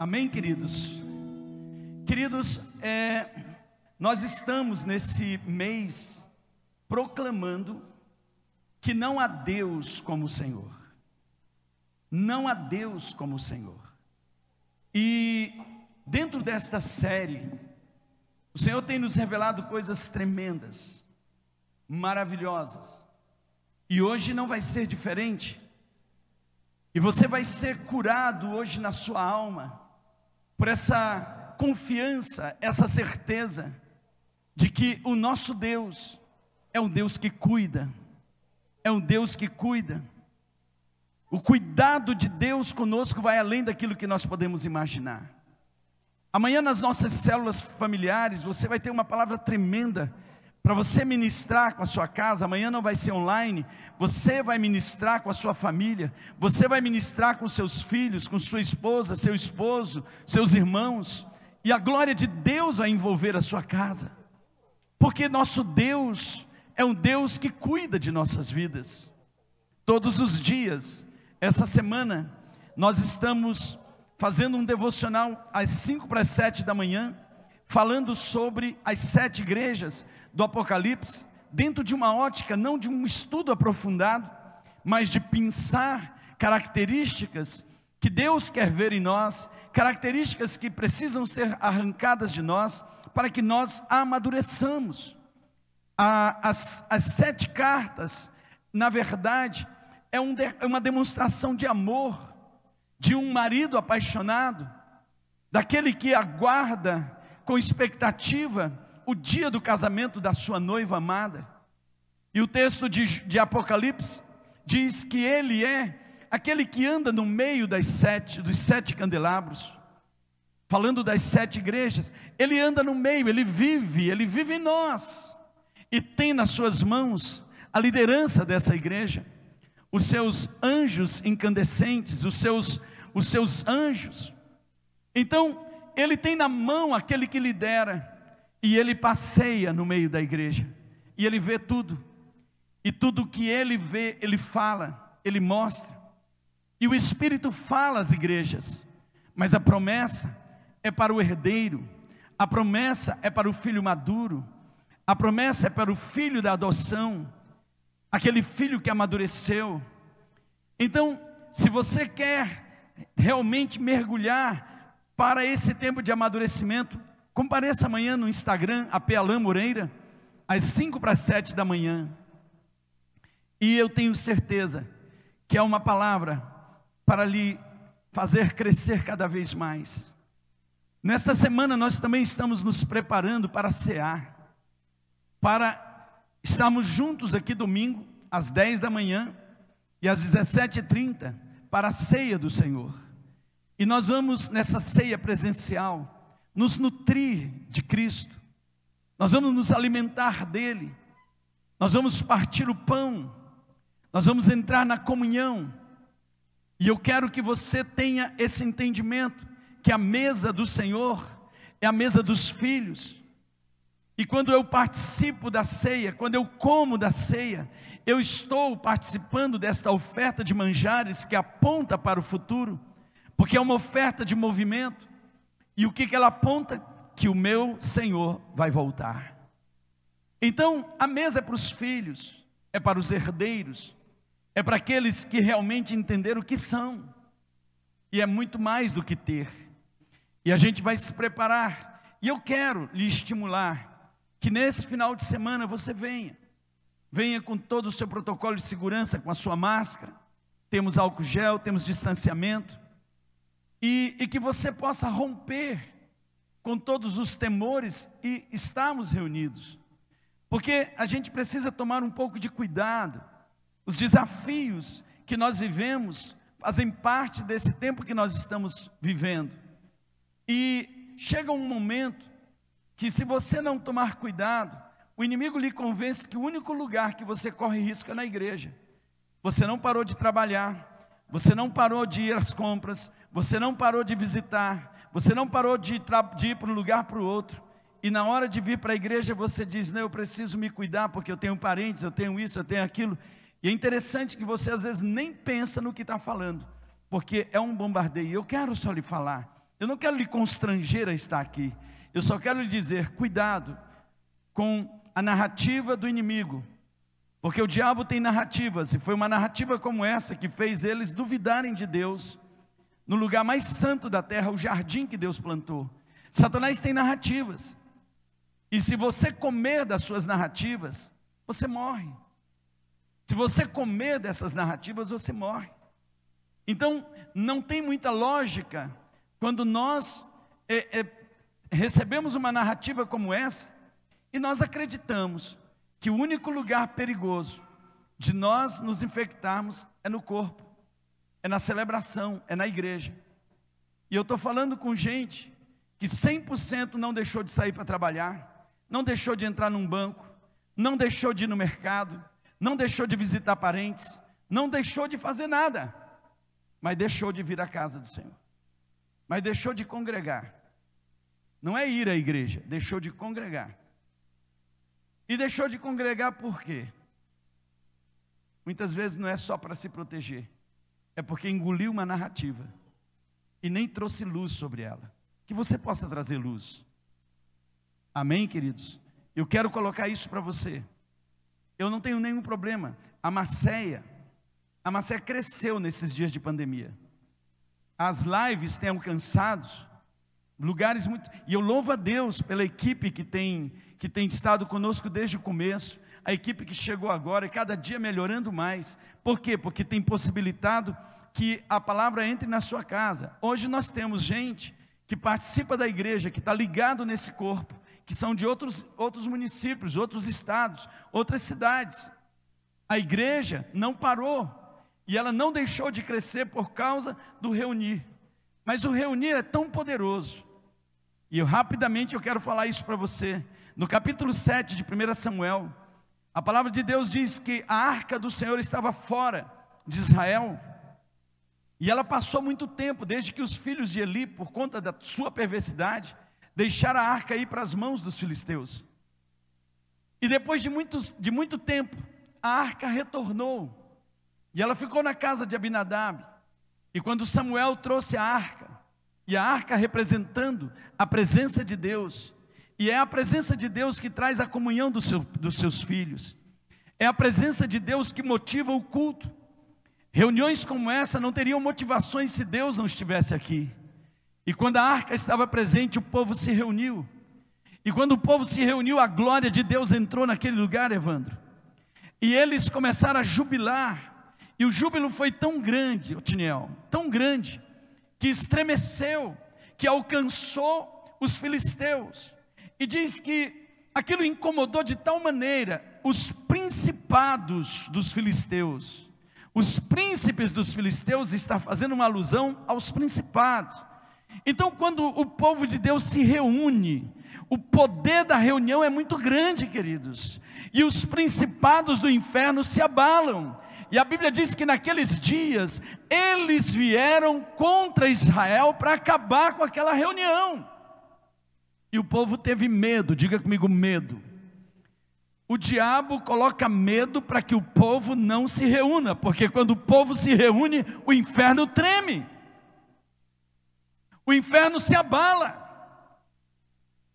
Amém, queridos? Queridos, é, nós estamos nesse mês proclamando que não há Deus como o Senhor. Não há Deus como o Senhor. E dentro desta série, o Senhor tem nos revelado coisas tremendas, maravilhosas. E hoje não vai ser diferente. E você vai ser curado hoje na sua alma por essa confiança, essa certeza de que o nosso Deus é um Deus que cuida, é um Deus que cuida. O cuidado de Deus conosco vai além daquilo que nós podemos imaginar. Amanhã, nas nossas células familiares, você vai ter uma palavra tremenda para você ministrar com a sua casa. Amanhã não vai ser online, você vai ministrar com a sua família, você vai ministrar com seus filhos, com sua esposa, seu esposo, seus irmãos, e a glória de Deus vai envolver a sua casa, porque nosso Deus é um Deus que cuida de nossas vidas. Todos os dias, essa semana, nós estamos fazendo um devocional às 5 para as 7 da manhã, falando sobre as sete igrejas do Apocalipse, dentro de uma ótica não de um estudo aprofundado, mas de pensar características que Deus quer ver em nós, características que precisam ser arrancadas de nós, para que nós amadureçamos. As, as sete cartas, na verdade, é, um de, é uma demonstração de amor de um marido apaixonado, daquele que aguarda com expectativa o dia do casamento da sua noiva amada. E o texto de, de Apocalipse diz que ele é aquele que anda no meio das sete, dos sete candelabros, falando das sete igrejas, ele anda no meio, ele vive, ele vive em nós, e tem nas suas mãos a liderança dessa igreja os seus anjos incandescentes, os seus, os seus anjos. Então, ele tem na mão aquele que lidera, e ele passeia no meio da igreja, e ele vê tudo, e tudo que ele vê, ele fala, ele mostra, e o Espírito fala às igrejas, mas a promessa é para o herdeiro, a promessa é para o filho maduro, a promessa é para o filho da adoção, aquele filho que amadureceu. Então, se você quer realmente mergulhar para esse tempo de amadurecimento, compareça amanhã no Instagram, a Pealã Moreira, às 5 para as 7 da manhã. E eu tenho certeza que é uma palavra para lhe fazer crescer cada vez mais. Nesta semana nós também estamos nos preparando para cear, para estarmos juntos aqui domingo, às 10 da manhã e às 17h30, para a ceia do Senhor. E nós vamos nessa ceia presencial nos nutrir de Cristo, nós vamos nos alimentar dEle, nós vamos partir o pão, nós vamos entrar na comunhão, e eu quero que você tenha esse entendimento, que a mesa do Senhor é a mesa dos filhos, e quando eu participo da ceia, quando eu como da ceia, eu estou participando desta oferta de manjares que aponta para o futuro, porque é uma oferta de movimento, e o que, que ela aponta? Que o meu Senhor vai voltar. Então, a mesa é para os filhos, é para os herdeiros, é para aqueles que realmente entenderam o que são, e é muito mais do que ter. E a gente vai se preparar, e eu quero lhe estimular que nesse final de semana você venha. Venha com todo o seu protocolo de segurança, com a sua máscara. Temos álcool gel, temos distanciamento. E, e que você possa romper com todos os temores e estarmos reunidos. Porque a gente precisa tomar um pouco de cuidado. Os desafios que nós vivemos fazem parte desse tempo que nós estamos vivendo. E chega um momento que se você não tomar cuidado, o inimigo lhe convence que o único lugar que você corre risco é na igreja. Você não parou de trabalhar, você não parou de ir às compras, você não parou de visitar, você não parou de, de ir para um lugar para o outro. E na hora de vir para a igreja você diz: Não, eu preciso me cuidar porque eu tenho parentes, eu tenho isso, eu tenho aquilo. E é interessante que você às vezes nem pensa no que está falando, porque é um bombardeio. Eu quero só lhe falar Eu não quero lhe constranger a estar aqui. Eu só quero lhe dizer: cuidado com a narrativa do inimigo. Porque o diabo tem narrativas, e foi uma narrativa como essa que fez eles duvidarem de Deus, no lugar mais santo da terra, o jardim que Deus plantou. Satanás tem narrativas, e se você comer das suas narrativas, você morre. Se você comer dessas narrativas, você morre. Então, não tem muita lógica quando nós é, é, recebemos uma narrativa como essa e nós acreditamos que o único lugar perigoso de nós nos infectarmos é no corpo, é na celebração, é na igreja. E eu estou falando com gente que 100% não deixou de sair para trabalhar, não deixou de entrar num banco, não deixou de ir no mercado, não deixou de visitar parentes, não deixou de fazer nada, mas deixou de vir à casa do Senhor, mas deixou de congregar. Não é ir à igreja, deixou de congregar. E deixou de congregar por quê? Muitas vezes não é só para se proteger, é porque engoliu uma narrativa e nem trouxe luz sobre ela. Que você possa trazer luz. Amém, queridos? Eu quero colocar isso para você. Eu não tenho nenhum problema. A Macéia, a Macéia cresceu nesses dias de pandemia. As lives têm alcançado lugares muito. E eu louvo a Deus pela equipe que tem, que tem estado conosco desde o começo, a equipe que chegou agora e cada dia melhorando mais. Por quê? Porque tem possibilitado que a palavra entre na sua casa. Hoje nós temos gente que participa da igreja, que está ligado nesse corpo, que são de outros, outros municípios, outros estados, outras cidades. A igreja não parou e ela não deixou de crescer por causa do reunir. Mas o reunir é tão poderoso. E eu rapidamente eu quero falar isso para você. No capítulo 7 de 1 Samuel, a palavra de Deus diz que a arca do Senhor estava fora de Israel. E ela passou muito tempo, desde que os filhos de Eli, por conta da sua perversidade, deixaram a arca ir para as mãos dos filisteus. E depois de, muitos, de muito tempo, a arca retornou. E ela ficou na casa de Abinadab. E quando Samuel trouxe a arca, e a arca representando a presença de Deus, e é a presença de Deus que traz a comunhão do seu, dos seus filhos, é a presença de Deus que motiva o culto. Reuniões como essa não teriam motivações se Deus não estivesse aqui. E quando a arca estava presente, o povo se reuniu. E quando o povo se reuniu, a glória de Deus entrou naquele lugar, Evandro. E eles começaram a jubilar. E o júbilo foi tão grande, Otiniel, tão grande, que estremeceu, que alcançou os filisteus. E diz que aquilo incomodou de tal maneira os principados dos filisteus. Os príncipes dos filisteus está fazendo uma alusão aos principados. Então, quando o povo de Deus se reúne, o poder da reunião é muito grande, queridos, e os principados do inferno se abalam. E a Bíblia diz que naqueles dias eles vieram contra Israel para acabar com aquela reunião. E o povo teve medo, diga comigo, medo. O diabo coloca medo para que o povo não se reúna, porque quando o povo se reúne, o inferno treme o inferno se abala.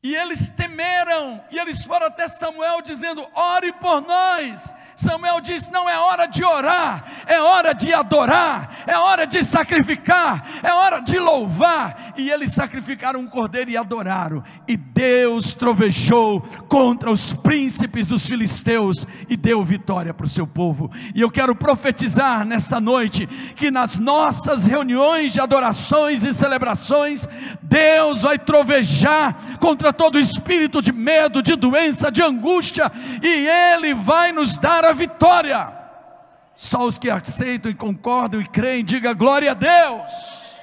E eles temeram, e eles foram até Samuel dizendo: ore por nós, Samuel disse: não é hora de orar, é hora de adorar, é hora de sacrificar, é hora de louvar. E eles sacrificaram um cordeiro e adoraram. E Deus trovejou contra os príncipes dos filisteus e deu vitória para o seu povo. E eu quero profetizar nesta noite que nas nossas reuniões de adorações e celebrações, Deus vai trovejar contra todo espírito de medo, de doença, de angústia, e Ele vai nos dar a vitória. Só os que aceitam e concordam e creem, diga glória a Deus.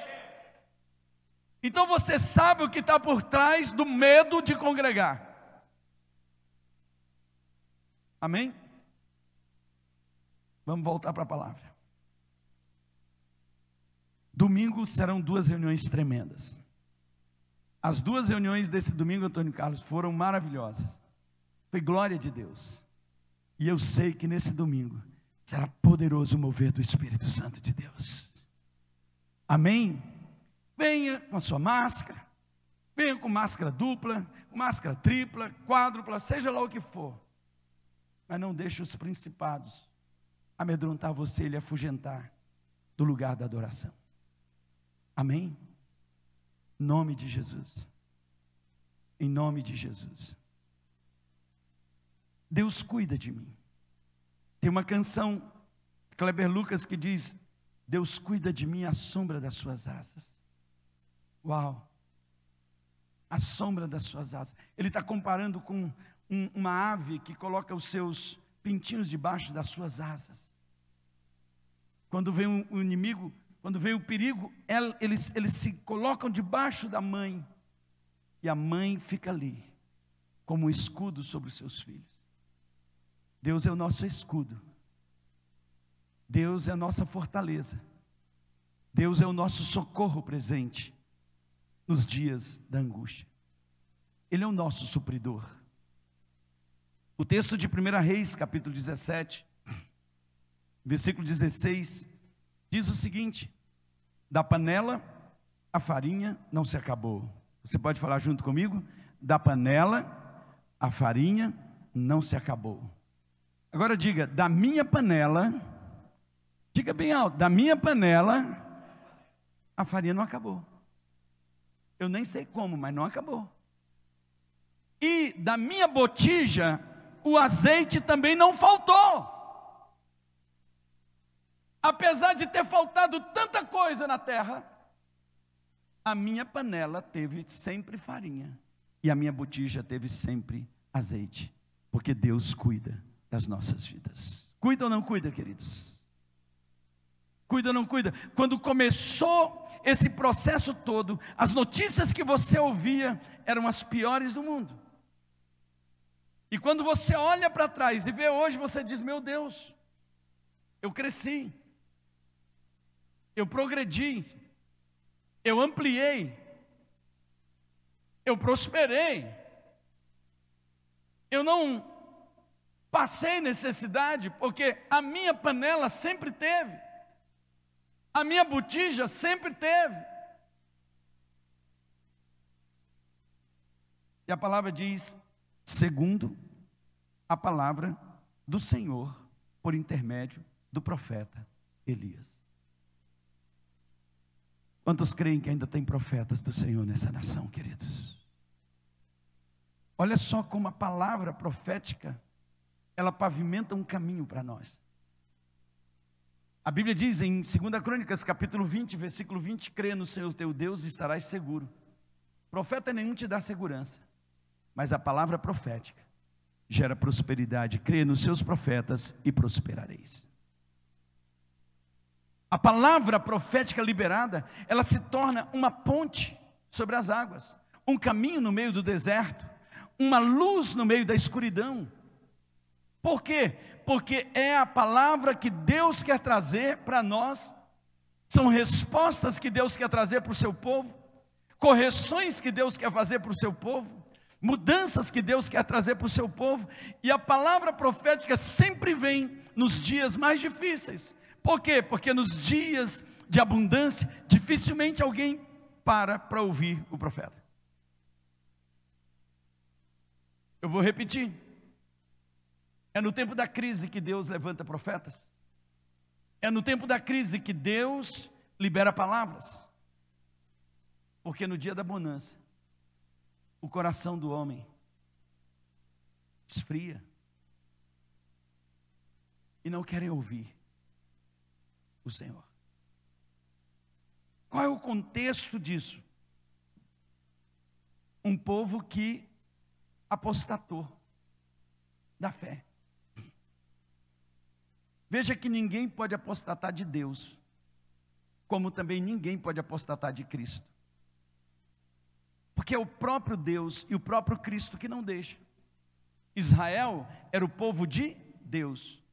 Então você sabe o que está por trás do medo de congregar. Amém? Vamos voltar para a palavra. Domingo serão duas reuniões tremendas. As duas reuniões desse domingo, Antônio Carlos, foram maravilhosas. Foi glória de Deus. E eu sei que nesse domingo será poderoso o mover do Espírito Santo de Deus. Amém? venha com a sua máscara, venha com máscara dupla, máscara tripla, quádrupla, seja lá o que for. Mas não deixe os principados amedrontar você e lhe afugentar do lugar da adoração. Amém? Em nome de Jesus. Em nome de Jesus. Deus cuida de mim. Tem uma canção, Kleber Lucas, que diz: Deus cuida de mim à sombra das suas asas. Uau! A sombra das suas asas. Ele está comparando com um, uma ave que coloca os seus pintinhos debaixo das suas asas. Quando vem o um, um inimigo, quando vem o perigo, eles, eles se colocam debaixo da mãe. E a mãe fica ali, como um escudo sobre os seus filhos. Deus é o nosso escudo. Deus é a nossa fortaleza. Deus é o nosso socorro presente nos dias da angústia. Ele é o nosso supridor. O texto de 1 Reis, capítulo 17, versículo 16, diz o seguinte: Da panela a farinha não se acabou. Você pode falar junto comigo? Da panela a farinha não se acabou. Agora diga: da minha panela, diga bem alto, da minha panela a farinha não acabou. Eu nem sei como, mas não acabou. E da minha botija, o azeite também não faltou. Apesar de ter faltado tanta coisa na terra, a minha panela teve sempre farinha e a minha botija teve sempre azeite, porque Deus cuida das nossas vidas. Cuida ou não cuida, queridos? Cuida ou não cuida? Quando começou esse processo todo, as notícias que você ouvia eram as piores do mundo. E quando você olha para trás e vê hoje, você diz: Meu Deus, eu cresci, eu progredi, eu ampliei, eu prosperei, eu não passei necessidade, porque a minha panela sempre teve. A minha botija sempre teve. E a palavra diz, segundo a palavra do Senhor, por intermédio do profeta Elias. Quantos creem que ainda tem profetas do Senhor nessa nação, queridos? Olha só como a palavra profética, ela pavimenta um caminho para nós. A Bíblia diz em 2 Crônicas, capítulo 20, versículo 20: crê no Senhor teu Deus e estarás seguro. Profeta nenhum te dá segurança, mas a palavra profética gera prosperidade. Crê nos seus profetas e prosperareis. A palavra profética liberada, ela se torna uma ponte sobre as águas, um caminho no meio do deserto, uma luz no meio da escuridão. Por quê? porque é a palavra que Deus quer trazer para nós, são respostas que Deus quer trazer para o seu povo, correções que Deus quer fazer para o seu povo, mudanças que Deus quer trazer para o seu povo, e a palavra profética sempre vem nos dias mais difíceis. Por quê? Porque nos dias de abundância, dificilmente alguém para para ouvir o profeta. Eu vou repetir. É no tempo da crise que Deus levanta profetas. É no tempo da crise que Deus libera palavras. Porque no dia da bonança, o coração do homem esfria e não querem ouvir o Senhor. Qual é o contexto disso? Um povo que apostatou da fé. Veja que ninguém pode apostatar de Deus, como também ninguém pode apostatar de Cristo. Porque é o próprio Deus e o próprio Cristo que não deixa. Israel era o povo de Deus,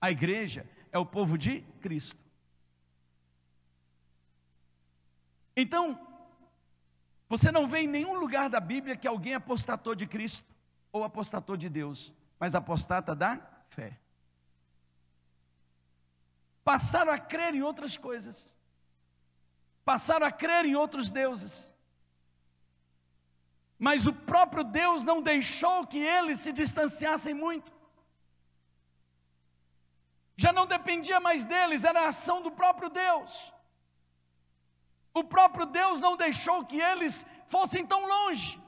a igreja é o povo de Cristo. Então, você não vê em nenhum lugar da Bíblia que alguém apostatou de Cristo ou apostatou de Deus, mas apostata da fé passaram a crer em outras coisas. passaram a crer em outros deuses. Mas o próprio Deus não deixou que eles se distanciassem muito. Já não dependia mais deles, era a ação do próprio Deus. O próprio Deus não deixou que eles fossem tão longe.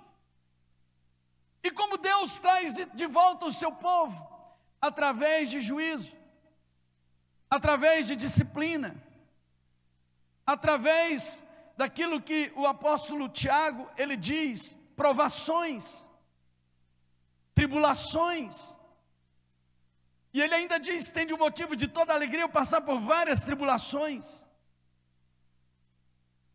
E como Deus traz de volta o seu povo? Através de juízo, através de disciplina, através daquilo que o apóstolo Tiago, ele diz, provações, tribulações. E ele ainda diz: tem de um motivo de toda alegria eu passar por várias tribulações.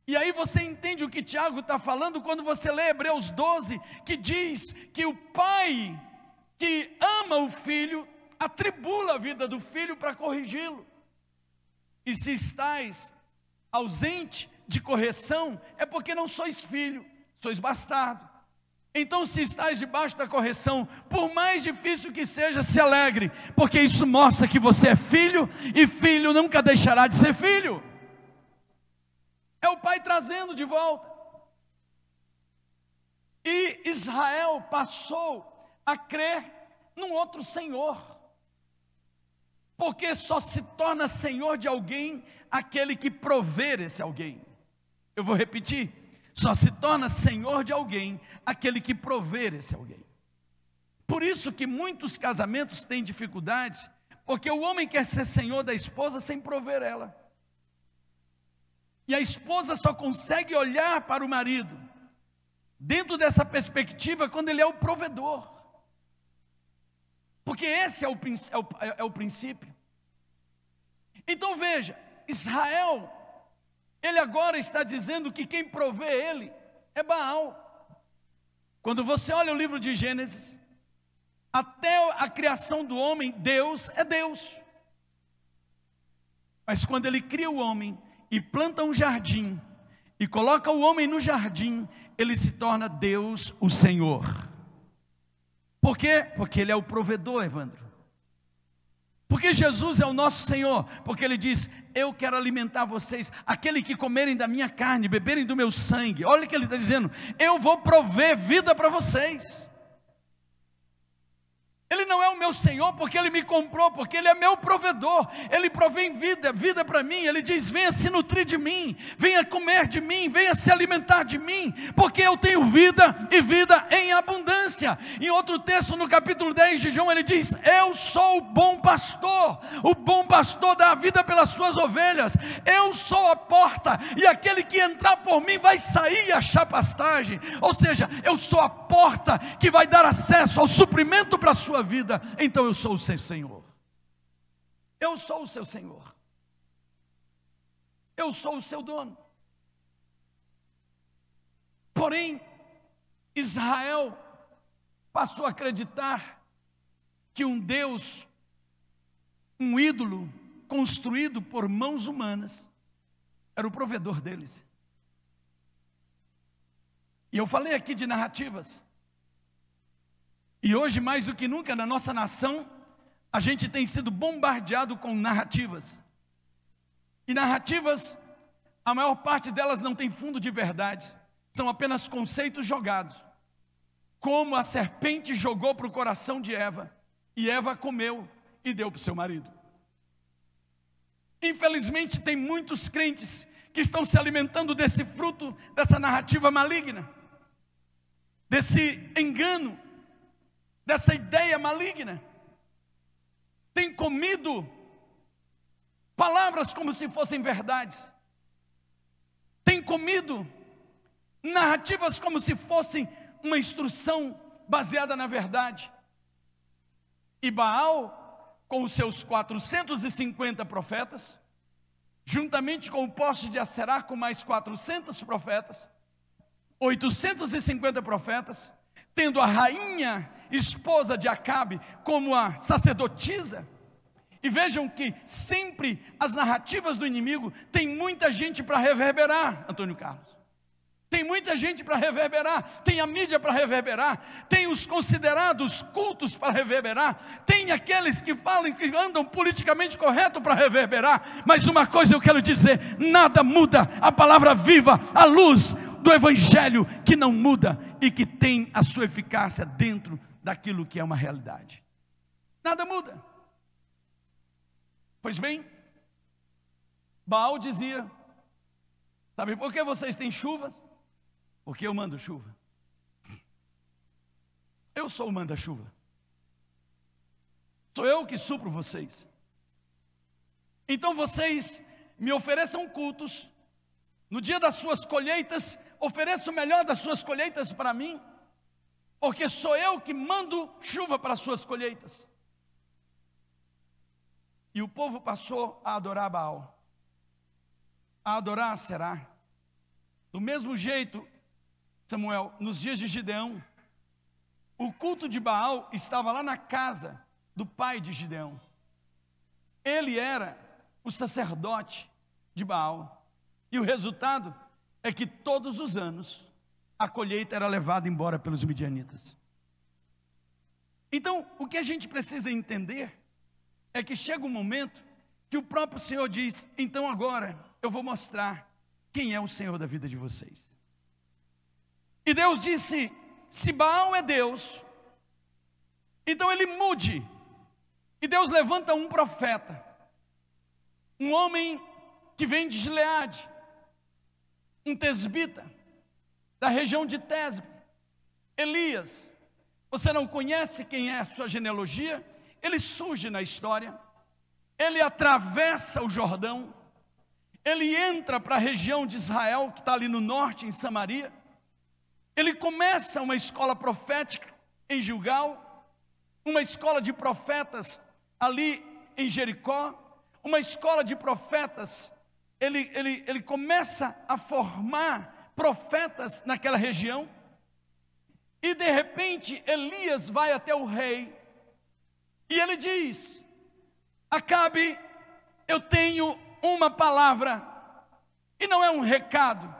E aí você entende o que Tiago está falando quando você lê Hebreus 12, que diz que o pai que ama o filho atribula a vida do filho para corrigi-lo. E se estáis ausente de correção, é porque não sois filho, sois bastardo. Então, se estás debaixo da correção, por mais difícil que seja, se alegre, porque isso mostra que você é filho e filho nunca deixará de ser filho. É o pai trazendo de volta. E Israel passou a crer num outro Senhor, porque só se torna Senhor de alguém aquele que prover esse alguém. Eu vou repetir: só se torna Senhor de alguém aquele que prover esse alguém. Por isso que muitos casamentos têm dificuldade, porque o homem quer ser senhor da esposa sem prover ela. E a esposa só consegue olhar para o marido dentro dessa perspectiva quando ele é o provedor. Porque esse é o, é o, é o princípio. Então veja, Israel, ele agora está dizendo que quem provê ele é Baal. Quando você olha o livro de Gênesis, até a criação do homem, Deus é Deus. Mas quando ele cria o homem, e planta um jardim e coloca o homem no jardim, ele se torna Deus o Senhor. Por quê? Porque ele é o provedor, Evandro. Porque Jesus é o nosso Senhor, porque ele diz: Eu quero alimentar vocês, aquele que comerem da minha carne, beberem do meu sangue. Olha o que ele está dizendo: Eu vou prover vida para vocês. Ele não é o meu Senhor porque Ele me comprou, porque Ele é meu provedor. Ele provém vida, vida para mim. Ele diz: venha se nutrir de mim, venha comer de mim, venha se alimentar de mim, porque eu tenho vida e vida em abundância. Em outro texto, no capítulo 10 de João, ele diz: Eu sou o bom pastor, o bom pastor dá a vida pelas suas ovelhas. Eu sou a porta, e aquele que entrar por mim vai sair e achar pastagem. Ou seja, eu sou a porta que vai dar acesso ao suprimento para a sua vida, então eu sou o seu Senhor. Eu sou o seu Senhor. Eu sou o seu dono. Porém, Israel passou a acreditar que um Deus, um ídolo construído por mãos humanas, era o provedor deles. E eu falei aqui de narrativas. E hoje, mais do que nunca, na nossa nação, a gente tem sido bombardeado com narrativas. E narrativas, a maior parte delas não tem fundo de verdade, são apenas conceitos jogados. Como a serpente jogou para o coração de Eva, e Eva comeu e deu para o seu marido. Infelizmente, tem muitos crentes que estão se alimentando desse fruto, dessa narrativa maligna, desse engano dessa ideia maligna. Tem comido palavras como se fossem verdades. Tem comido narrativas como se fossem uma instrução baseada na verdade. E Baal, com os seus 450 profetas, juntamente com o poste de Aserá, com mais 400 profetas, 850 profetas, tendo a rainha esposa de Acabe como a sacerdotisa. E vejam que sempre as narrativas do inimigo tem muita gente para reverberar, Antônio Carlos. Tem muita gente para reverberar, tem a mídia para reverberar, tem os considerados cultos para reverberar, tem aqueles que falam que andam politicamente correto para reverberar, mas uma coisa eu quero dizer: nada muda a palavra viva, a luz do Evangelho que não muda e que tem a sua eficácia dentro daquilo que é uma realidade. Nada muda. Pois bem, Baal dizia: Sabe por que vocês têm chuvas? Porque eu mando chuva. Eu sou o manda-chuva. Sou eu que supro vocês. Então vocês me ofereçam cultos. No dia das suas colheitas, ofereça o melhor das suas colheitas para mim, porque sou eu que mando chuva para as suas colheitas. E o povo passou a adorar Baal, a adorar Será. Do mesmo jeito, Samuel, nos dias de Gideão, o culto de Baal estava lá na casa do pai de Gideão. Ele era o sacerdote de Baal. E o resultado é que todos os anos a colheita era levada embora pelos midianitas. Então, o que a gente precisa entender é que chega um momento que o próprio Senhor diz: então agora eu vou mostrar quem é o Senhor da vida de vocês. E Deus disse: se Baal é Deus, então ele mude. E Deus levanta um profeta, um homem que vem de Gileade, um tesbita, da região de Tesbe, Elias. Você não conhece quem é a sua genealogia? Ele surge na história, ele atravessa o Jordão, ele entra para a região de Israel, que está ali no norte, em Samaria, ele começa uma escola profética em Gilgal, uma escola de profetas ali em Jericó, uma escola de profetas. Ele, ele, ele começa a formar profetas naquela região, e de repente Elias vai até o rei, e ele diz: Acabe, eu tenho uma palavra, e não é um recado,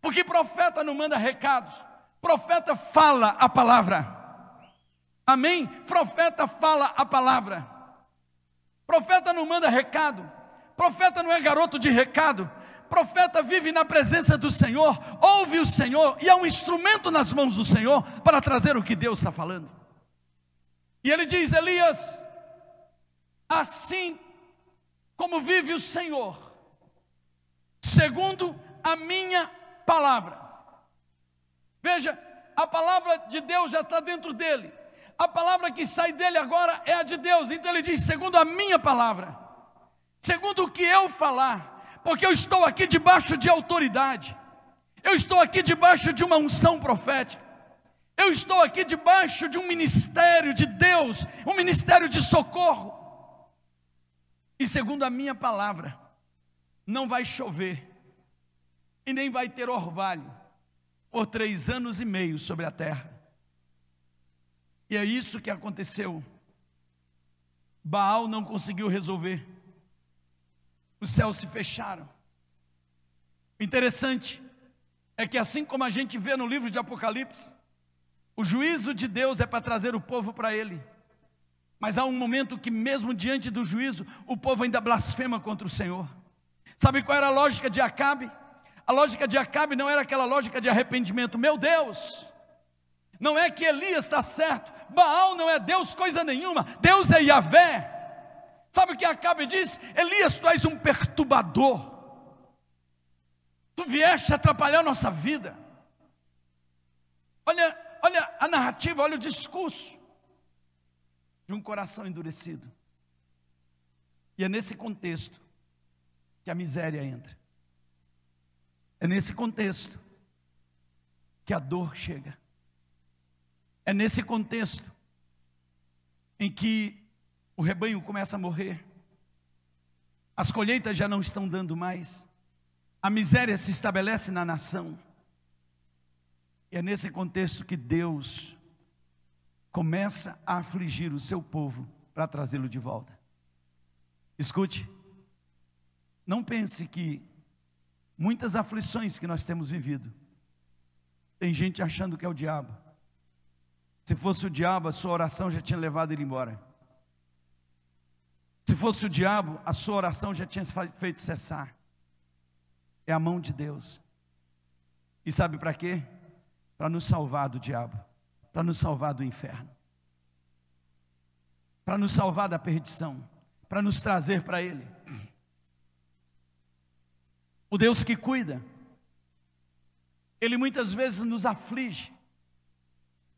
porque profeta não manda recados, profeta fala a palavra. Amém? Profeta fala a palavra. Profeta não manda recado. Profeta não é garoto de recado. Profeta vive na presença do Senhor, ouve o Senhor e é um instrumento nas mãos do Senhor para trazer o que Deus está falando. E ele diz: Elias, assim como vive o Senhor, segundo a minha palavra. Veja, a palavra de Deus já está dentro dele. A palavra que sai dele agora é a de Deus. Então ele diz: segundo a minha palavra, segundo o que eu falar, porque eu estou aqui debaixo de autoridade, eu estou aqui debaixo de uma unção profética, eu estou aqui debaixo de um ministério de Deus, um ministério de socorro. E segundo a minha palavra, não vai chover, e nem vai ter orvalho por três anos e meio sobre a terra. E é isso que aconteceu. Baal não conseguiu resolver. Os céus se fecharam. O interessante é que, assim como a gente vê no livro de Apocalipse, o juízo de Deus é para trazer o povo para Ele. Mas há um momento que, mesmo diante do juízo, o povo ainda blasfema contra o Senhor. Sabe qual era a lógica de Acabe? A lógica de Acabe não era aquela lógica de arrependimento. Meu Deus, não é que Elias está certo, Baal não é Deus coisa nenhuma, Deus é Yahvé. Sabe o que Acabe diz? Elias, tu és um perturbador, tu vieste atrapalhar nossa vida. Olha, olha a narrativa, olha o discurso de um coração endurecido. E é nesse contexto que a miséria entra. É nesse contexto que a dor chega. É nesse contexto em que o rebanho começa a morrer, as colheitas já não estão dando mais, a miséria se estabelece na nação. E é nesse contexto que Deus começa a afligir o seu povo para trazê-lo de volta. Escute, não pense que muitas aflições que nós temos vivido Tem gente achando que é o diabo. Se fosse o diabo, a sua oração já tinha levado ele embora. Se fosse o diabo, a sua oração já tinha feito cessar. É a mão de Deus. E sabe para quê? Para nos salvar do diabo, para nos salvar do inferno, para nos salvar da perdição, para nos trazer para Ele. O Deus que cuida, Ele muitas vezes nos aflige,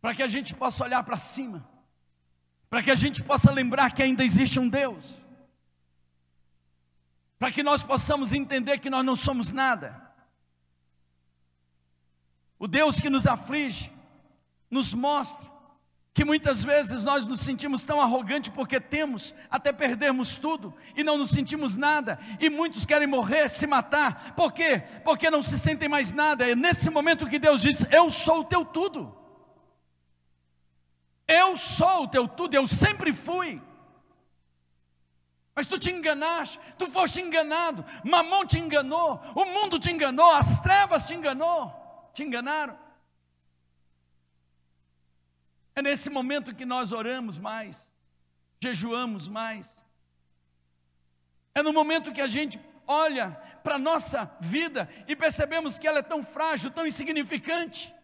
para que a gente possa olhar para cima, para que a gente possa lembrar que ainda existe um Deus, para que nós possamos entender que nós não somos nada. O Deus que nos aflige, nos mostra que muitas vezes nós nos sentimos tão arrogantes porque temos, até perdermos tudo e não nos sentimos nada, e muitos querem morrer, se matar, por quê? Porque não se sentem mais nada. É nesse momento que Deus diz: Eu sou o teu tudo. Eu sou o teu tudo, eu sempre fui. Mas tu te enganaste, tu foste enganado, Mamão te enganou, o mundo te enganou, as trevas te enganou, te enganaram. É nesse momento que nós oramos mais, jejuamos mais. É no momento que a gente olha para a nossa vida e percebemos que ela é tão frágil, tão insignificante.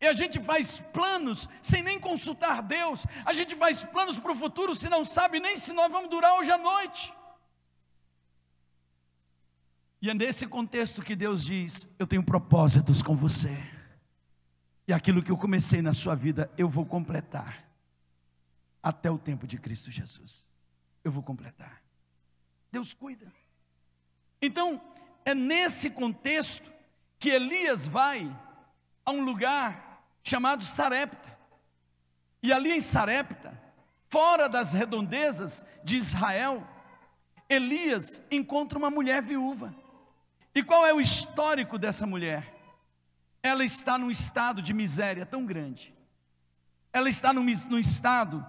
E a gente faz planos sem nem consultar Deus. A gente faz planos para o futuro se não sabe nem se nós vamos durar hoje à noite. E é nesse contexto que Deus diz: Eu tenho propósitos com você. E aquilo que eu comecei na sua vida, eu vou completar. Até o tempo de Cristo Jesus. Eu vou completar. Deus cuida. Então, é nesse contexto que Elias vai a um lugar chamado Sarepta. E ali em Sarepta, fora das redondezas de Israel, Elias encontra uma mulher viúva. E qual é o histórico dessa mulher? Ela está num estado de miséria tão grande, ela está num, num estado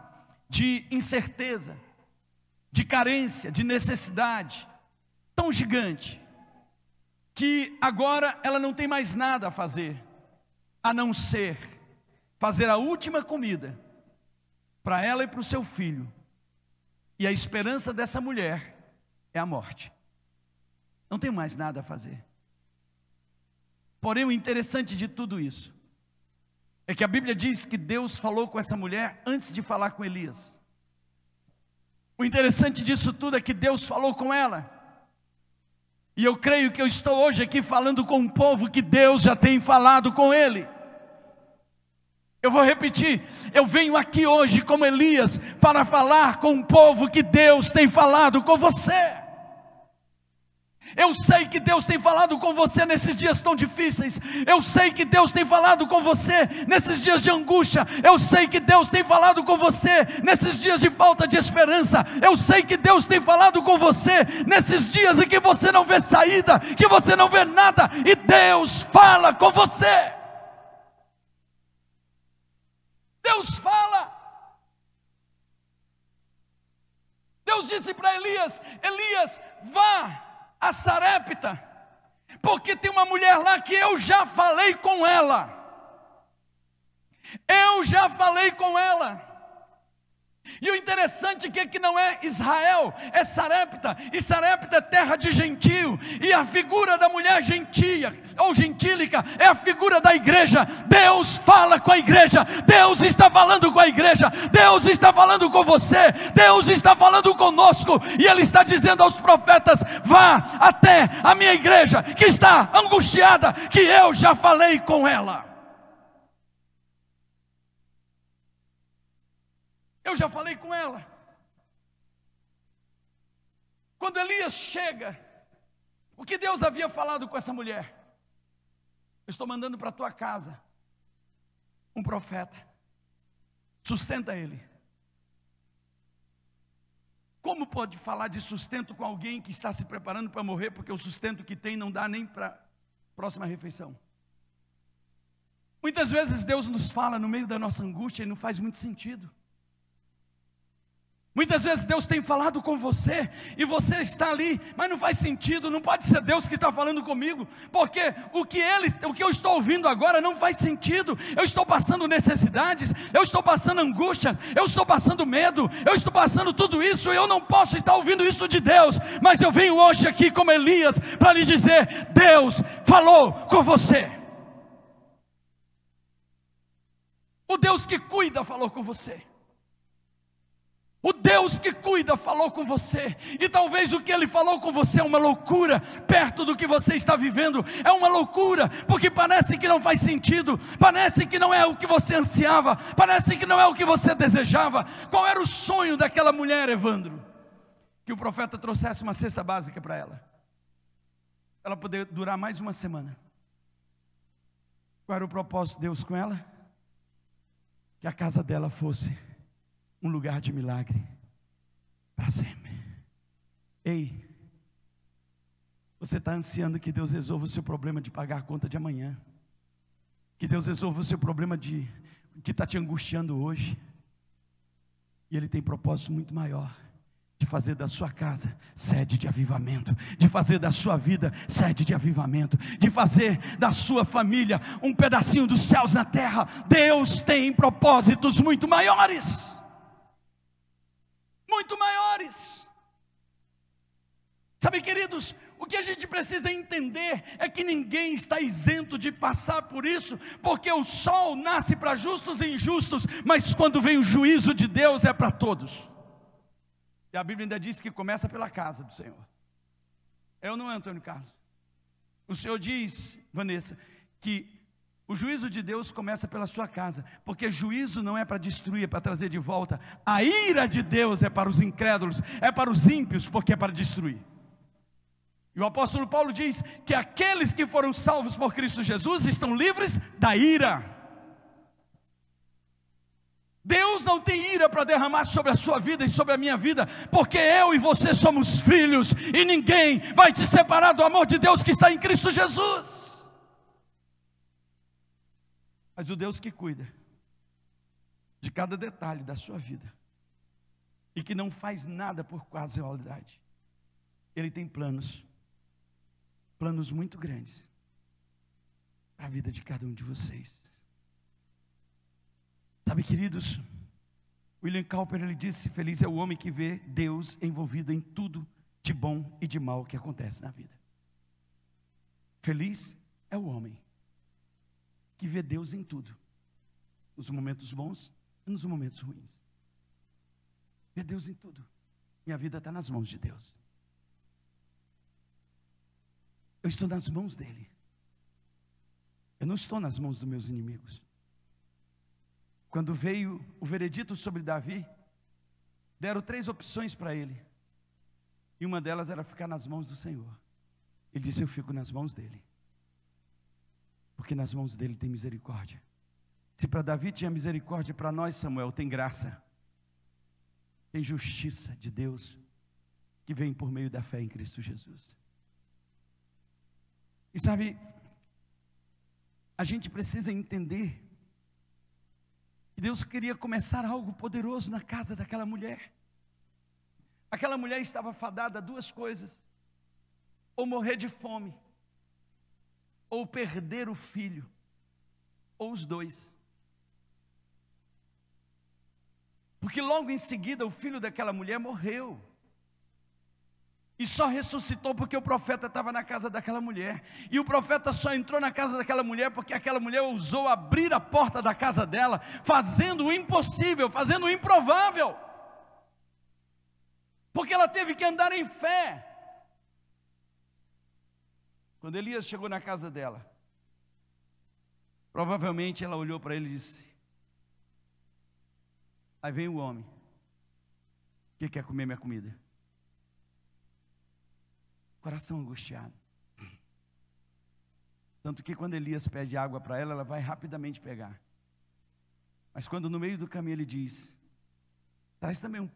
de incerteza, de carência, de necessidade, tão gigante, que agora ela não tem mais nada a fazer a não ser fazer a última comida para ela e para o seu filho. E a esperança dessa mulher é a morte. Não tem mais nada a fazer. Porém, o interessante de tudo isso é que a Bíblia diz que Deus falou com essa mulher antes de falar com Elias. O interessante disso tudo é que Deus falou com ela. E eu creio que eu estou hoje aqui falando com um povo que Deus já tem falado com ele. Eu vou repetir, eu venho aqui hoje como Elias para falar com um povo que Deus tem falado com você. Eu sei que Deus tem falado com você nesses dias tão difíceis. Eu sei que Deus tem falado com você nesses dias de angústia. Eu sei que Deus tem falado com você nesses dias de falta de esperança. Eu sei que Deus tem falado com você nesses dias em que você não vê saída, que você não vê nada, e Deus fala com você. Deus fala. Deus disse para Elias: Elias, vá a Sarepta, porque tem uma mulher lá que eu já falei com ela. Eu já falei com ela. E o interessante é que não é Israel, é Sarepta, e Sarepta é terra de gentio, e a figura da mulher gentia, ou gentílica, é a figura da igreja. Deus fala com a igreja, Deus está falando com a igreja, Deus está falando com você, Deus está falando conosco, e Ele está dizendo aos profetas: vá até a minha igreja, que está angustiada, que eu já falei com ela. Eu já falei com ela. Quando Elias chega, o que Deus havia falado com essa mulher? Eu estou mandando para a tua casa um profeta, sustenta ele. Como pode falar de sustento com alguém que está se preparando para morrer, porque o sustento que tem não dá nem para a próxima refeição? Muitas vezes Deus nos fala no meio da nossa angústia e não faz muito sentido. Muitas vezes Deus tem falado com você e você está ali, mas não faz sentido, não pode ser Deus que está falando comigo, porque o que ele, o que eu estou ouvindo agora não faz sentido. Eu estou passando necessidades, eu estou passando angústia, eu estou passando medo, eu estou passando tudo isso, e eu não posso estar ouvindo isso de Deus, mas eu venho hoje aqui como Elias para lhe dizer: Deus falou com você. O Deus que cuida falou com você. O Deus que cuida falou com você, e talvez o que ele falou com você é uma loucura, perto do que você está vivendo, é uma loucura, porque parece que não faz sentido, parece que não é o que você ansiava, parece que não é o que você desejava. Qual era o sonho daquela mulher, Evandro? Que o profeta trouxesse uma cesta básica para ela, ela poder durar mais uma semana. Qual era o propósito de Deus com ela? Que a casa dela fosse um lugar de milagre para sempre. Ei, você está ansiando que Deus resolva o seu problema de pagar a conta de amanhã, que Deus resolva o seu problema de que está te angustiando hoje, e Ele tem propósito muito maior de fazer da sua casa sede de avivamento, de fazer da sua vida sede de avivamento, de fazer da sua família um pedacinho dos céus na terra. Deus tem propósitos muito maiores muito maiores. Sabe, queridos, o que a gente precisa entender é que ninguém está isento de passar por isso, porque o sol nasce para justos e injustos, mas quando vem o juízo de Deus é para todos. E a Bíblia ainda diz que começa pela casa do Senhor. Eu não Antônio Carlos. O Senhor diz, Vanessa, que o juízo de Deus começa pela sua casa, porque juízo não é para destruir, é para trazer de volta. A ira de Deus é para os incrédulos, é para os ímpios, porque é para destruir. E o apóstolo Paulo diz que aqueles que foram salvos por Cristo Jesus estão livres da ira. Deus não tem ira para derramar sobre a sua vida e sobre a minha vida, porque eu e você somos filhos, e ninguém vai te separar do amor de Deus que está em Cristo Jesus. Mas o Deus que cuida de cada detalhe da sua vida e que não faz nada por casualidade, Ele tem planos, planos muito grandes para a vida de cada um de vocês. Sabe, queridos, William Cowper ele disse: Feliz é o homem que vê Deus envolvido em tudo de bom e de mal que acontece na vida. Feliz é o homem que vê Deus em tudo, nos momentos bons e nos momentos ruins. Vê Deus em tudo. Minha vida está nas mãos de Deus. Eu estou nas mãos dEle. Eu não estou nas mãos dos meus inimigos. Quando veio o veredito sobre Davi, deram três opções para ele. E uma delas era ficar nas mãos do Senhor. Ele disse: Eu fico nas mãos dele porque nas mãos dele tem misericórdia. Se para Davi tinha misericórdia, para nós, Samuel, tem graça, tem justiça de Deus, que vem por meio da fé em Cristo Jesus. E sabe, a gente precisa entender que Deus queria começar algo poderoso na casa daquela mulher. Aquela mulher estava fadada a duas coisas: ou morrer de fome, ou perder o filho, ou os dois. Porque logo em seguida o filho daquela mulher morreu. E só ressuscitou porque o profeta estava na casa daquela mulher. E o profeta só entrou na casa daquela mulher porque aquela mulher ousou abrir a porta da casa dela, fazendo o impossível, fazendo o improvável. Porque ela teve que andar em fé. Quando Elias chegou na casa dela, provavelmente ela olhou para ele e disse: Aí vem o homem, que quer comer minha comida. Coração angustiado. Tanto que quando Elias pede água para ela, ela vai rapidamente pegar. Mas quando no meio do caminho ele diz: Traz também um,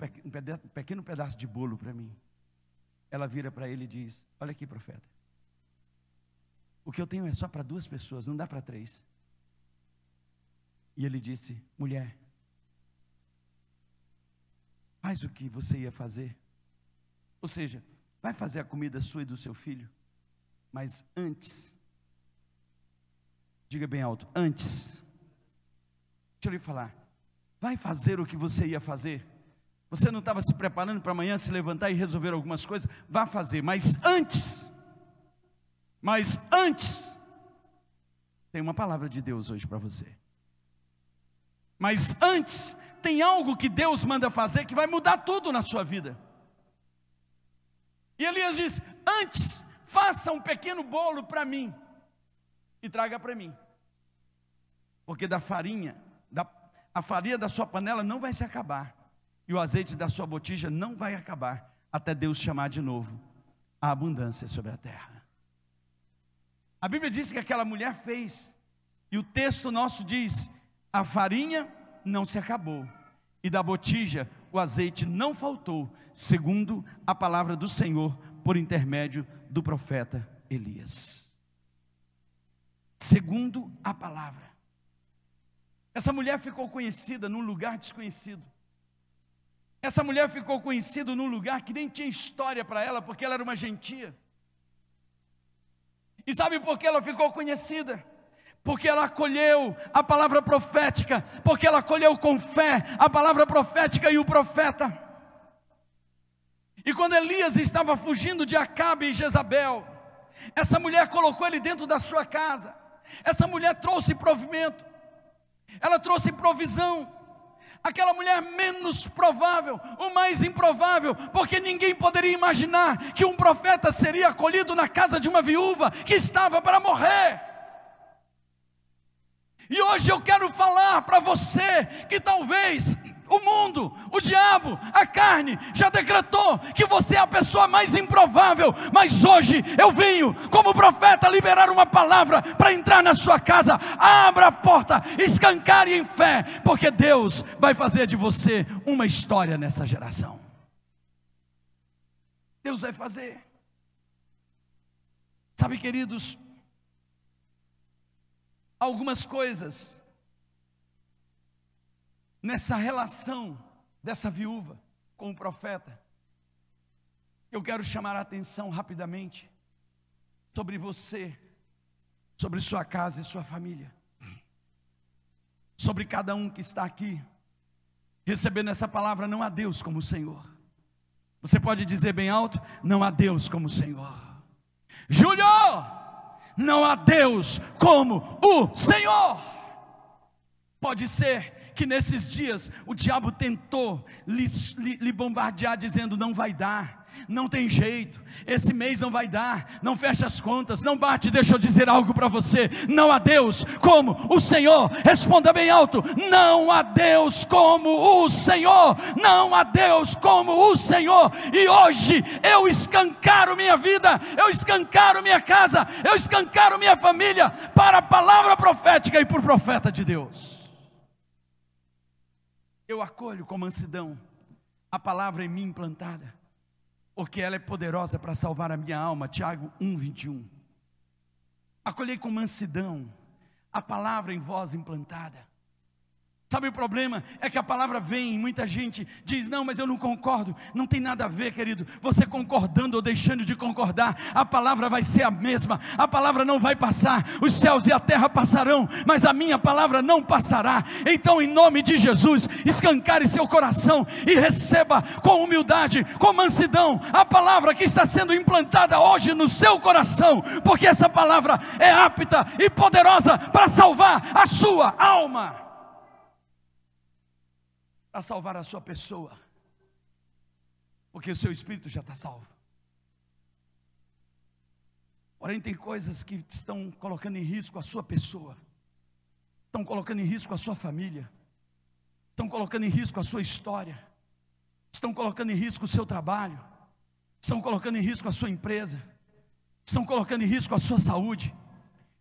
pequeno pedaço de bolo para mim. Ela vira para ele e diz: Olha aqui, profeta. O que eu tenho é só para duas pessoas, não dá para três. E ele disse: Mulher, faz o que você ia fazer. Ou seja, vai fazer a comida sua e do seu filho, mas antes, diga bem alto, antes, deixa eu lhe falar, vai fazer o que você ia fazer. Você não estava se preparando para amanhã se levantar e resolver algumas coisas? Vá fazer, mas antes, mas antes, tem uma palavra de Deus hoje para você. Mas antes, tem algo que Deus manda fazer que vai mudar tudo na sua vida. E Elias diz: Antes, faça um pequeno bolo para mim e traga para mim, porque da farinha, da, a farinha da sua panela não vai se acabar, e o azeite da sua botija não vai acabar, até Deus chamar de novo a abundância sobre a terra. A Bíblia diz que aquela mulher fez, e o texto nosso diz: a farinha não se acabou, e da botija o azeite não faltou, segundo a palavra do Senhor por intermédio do profeta Elias. Segundo a palavra. Essa mulher ficou conhecida num lugar desconhecido. Essa mulher ficou conhecida num lugar que nem tinha história para ela, porque ela era uma gentia. E sabe por que ela ficou conhecida? porque ela acolheu a palavra profética, porque ela acolheu com fé a palavra profética e o profeta. E quando Elias estava fugindo de Acabe e Jezabel, essa mulher colocou ele dentro da sua casa. Essa mulher trouxe provimento, ela trouxe provisão. Aquela mulher menos provável, o mais improvável, porque ninguém poderia imaginar que um profeta seria acolhido na casa de uma viúva que estava para morrer. E hoje eu quero falar para você que talvez o mundo, o diabo, a carne já decretou que você é a pessoa mais improvável, mas hoje eu venho, como profeta, liberar uma palavra para entrar na sua casa. Abra a porta, escancare em fé, porque Deus vai fazer de você uma história nessa geração. Deus vai fazer. Sabe, queridos, algumas coisas nessa relação dessa viúva com o profeta. Eu quero chamar a atenção rapidamente sobre você, sobre sua casa e sua família, sobre cada um que está aqui, recebendo essa palavra: não há Deus como o Senhor. Você pode dizer bem alto: não há Deus como o Senhor. Júlio! não há Deus como o Senhor. Pode ser que nesses dias o diabo tentou lhe, lhe, lhe bombardear, dizendo: não vai dar não tem jeito, esse mês não vai dar, não fecha as contas, não bate. Deixa eu dizer algo para você: não há Deus como o Senhor. Responda bem alto: não há Deus como o Senhor, não há Deus como o Senhor. E hoje eu escancaro minha vida, eu escancaro minha casa, eu escancaro minha família para a palavra profética e por profeta de Deus. Eu acolho com mansidão a palavra em mim implantada porque ela é poderosa para salvar a minha alma. Tiago 1, 21. Acolhei com mansidão a palavra em voz implantada. Sabe o problema? É que a palavra vem e muita gente diz: Não, mas eu não concordo. Não tem nada a ver, querido. Você concordando ou deixando de concordar, a palavra vai ser a mesma. A palavra não vai passar. Os céus e a terra passarão, mas a minha palavra não passará. Então, em nome de Jesus, escancare seu coração e receba com humildade, com mansidão, a palavra que está sendo implantada hoje no seu coração, porque essa palavra é apta e poderosa para salvar a sua alma para salvar a sua pessoa, porque o seu espírito já está salvo. Porém, tem coisas que estão colocando em risco a sua pessoa, estão colocando em risco a sua família, estão colocando em risco a sua história, estão colocando em risco o seu trabalho, estão colocando em risco a sua empresa, estão colocando em risco a sua saúde,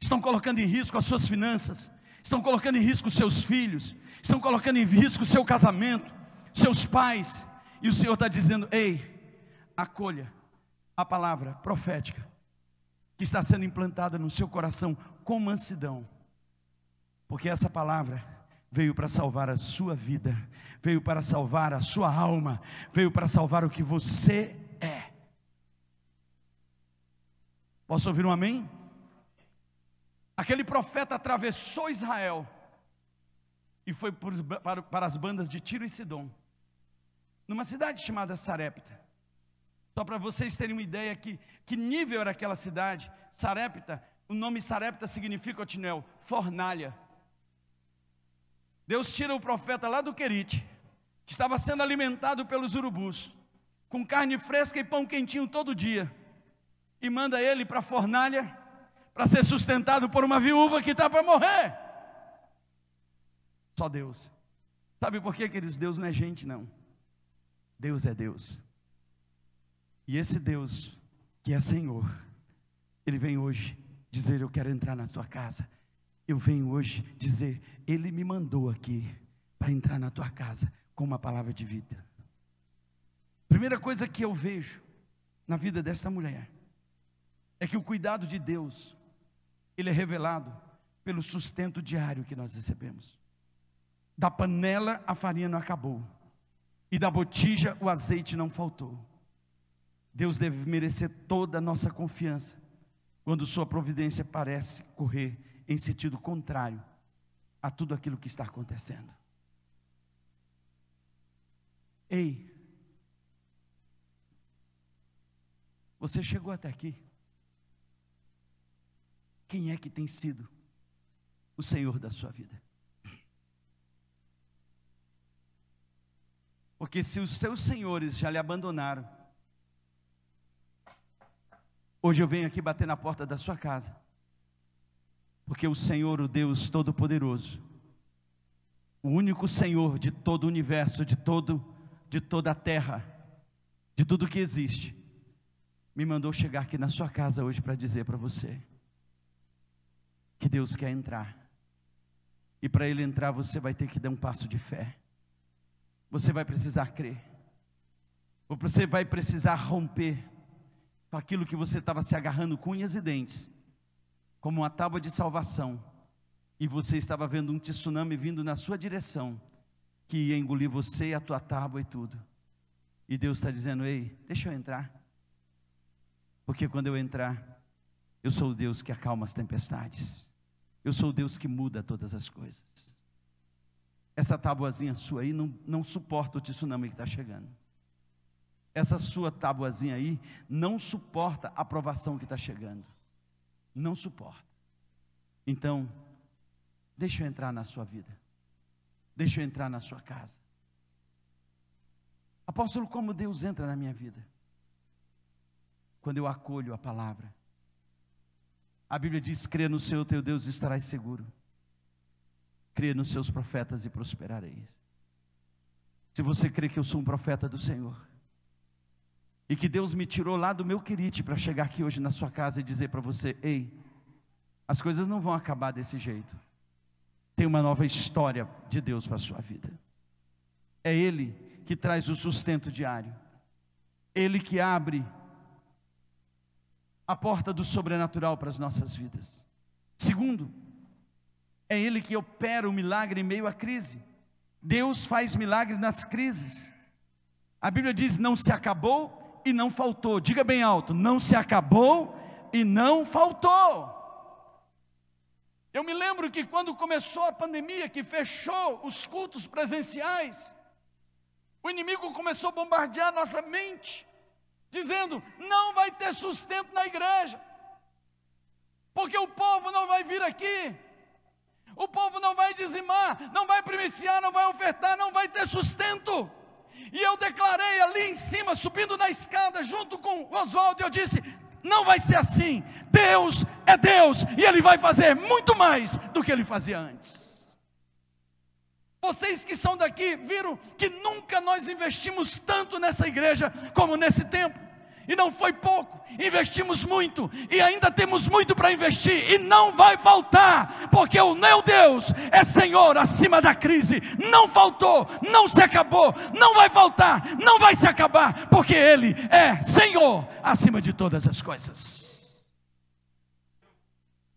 estão colocando em risco as suas finanças, estão colocando em risco os seus filhos, estão colocando em risco o seu casamento, seus pais, e o Senhor está dizendo: ei, acolha a palavra profética que está sendo implantada no seu coração com mansidão, porque essa palavra veio para salvar a sua vida, veio para salvar a sua alma, veio para salvar o que você é. Posso ouvir um amém? Aquele profeta atravessou Israel e foi para, para as bandas de Tiro e Sidom, numa cidade chamada Sarepta. Só para vocês terem uma ideia que, que nível era aquela cidade, Sarepta, o nome Sarepta significa, Otinel, fornalha. Deus tira o profeta lá do Querite, que estava sendo alimentado pelos urubus, com carne fresca e pão quentinho todo dia, e manda ele para a fornalha, para ser sustentado por uma viúva que está para morrer. Só Deus. Sabe por quê, queridos? Deus não é gente, não. Deus é Deus. E esse Deus, que é Senhor, Ele vem hoje dizer: Eu quero entrar na tua casa. Eu venho hoje dizer: Ele me mandou aqui para entrar na tua casa com uma palavra de vida. Primeira coisa que eu vejo na vida desta mulher é que o cuidado de Deus, ele é revelado pelo sustento diário que nós recebemos. Da panela a farinha não acabou, e da botija o azeite não faltou. Deus deve merecer toda a nossa confiança, quando Sua providência parece correr em sentido contrário a tudo aquilo que está acontecendo. Ei, você chegou até aqui. Quem é que tem sido o Senhor da sua vida? Porque se os seus senhores já lhe abandonaram, hoje eu venho aqui bater na porta da sua casa, porque o Senhor, o Deus Todo-Poderoso, o único Senhor de todo o universo, de todo, de toda a terra, de tudo que existe, me mandou chegar aqui na sua casa hoje para dizer para você que Deus quer entrar. E para ele entrar, você vai ter que dar um passo de fé. Você vai precisar crer. Você vai precisar romper com aquilo que você estava se agarrando com unhas e dentes, como uma tábua de salvação, e você estava vendo um tsunami vindo na sua direção, que ia engolir você, a tua tábua e tudo. E Deus está dizendo: Ei, deixa eu entrar, porque quando eu entrar, eu sou o Deus que acalma as tempestades, eu sou o Deus que muda todas as coisas. Essa tabuazinha sua aí não, não suporta o tsunami que está chegando. Essa sua tabuazinha aí não suporta a provação que está chegando. Não suporta. Então, deixa eu entrar na sua vida. Deixa eu entrar na sua casa. Apóstolo, como Deus entra na minha vida? Quando eu acolho a palavra. A Bíblia diz: crê no Senhor teu Deus e estarás seguro crê nos seus profetas e prosperareis. Se você crê que eu sou um profeta do Senhor, e que Deus me tirou lá do meu querite para chegar aqui hoje na sua casa e dizer para você: ei, as coisas não vão acabar desse jeito. Tem uma nova história de Deus para a sua vida. É Ele que traz o sustento diário, Ele que abre a porta do sobrenatural para as nossas vidas. Segundo, é Ele que opera o milagre em meio à crise. Deus faz milagre nas crises. A Bíblia diz: não se acabou e não faltou. Diga bem alto: não se acabou e não faltou. Eu me lembro que quando começou a pandemia, que fechou os cultos presenciais, o inimigo começou a bombardear nossa mente, dizendo: não vai ter sustento na igreja, porque o povo não vai vir aqui, o povo não vai dizimar, não vai primiciar, não vai ofertar, não vai ter sustento. E eu declarei ali em cima, subindo na escada, junto com Oswaldo, eu disse: não vai ser assim. Deus é Deus e Ele vai fazer muito mais do que Ele fazia antes. Vocês que são daqui viram que nunca nós investimos tanto nessa igreja como nesse tempo e não foi pouco, investimos muito e ainda temos muito para investir e não vai faltar, porque o meu Deus é Senhor acima da crise, não faltou, não se acabou, não vai faltar, não vai se acabar, porque Ele é Senhor acima de todas as coisas.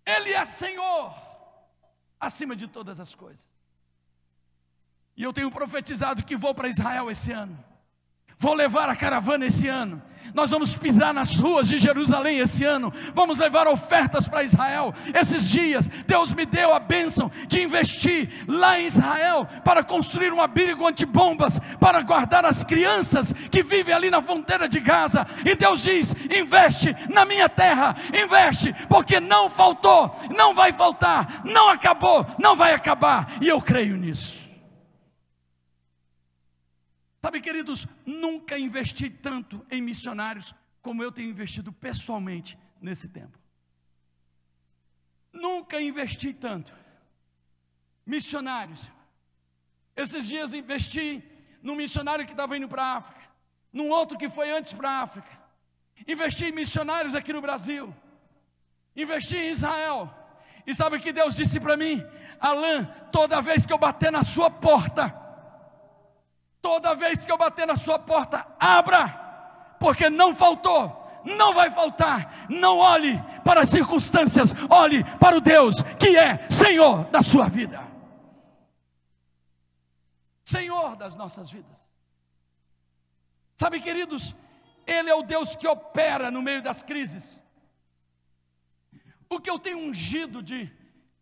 Ele é Senhor acima de todas as coisas. E eu tenho profetizado que vou para Israel esse ano. Vou levar a caravana esse ano. Nós vamos pisar nas ruas de Jerusalém esse ano. Vamos levar ofertas para Israel. Esses dias, Deus me deu a bênção de investir lá em Israel para construir um abrigo antibombas para guardar as crianças que vivem ali na fronteira de Gaza. E Deus diz: investe na minha terra, investe, porque não faltou, não vai faltar, não acabou, não vai acabar. E eu creio nisso. Sabe, queridos, nunca investi tanto em missionários como eu tenho investido pessoalmente nesse tempo. Nunca investi tanto. Missionários. Esses dias investi num missionário que estava indo para a África, num outro que foi antes para a África. Investi em missionários aqui no Brasil. Investi em Israel. E sabe o que Deus disse para mim? Alain, toda vez que eu bater na sua porta, Toda vez que eu bater na sua porta, abra, porque não faltou, não vai faltar. Não olhe para as circunstâncias, olhe para o Deus que é Senhor da sua vida. Senhor das nossas vidas. Sabe, queridos, Ele é o Deus que opera no meio das crises. O que eu tenho ungido de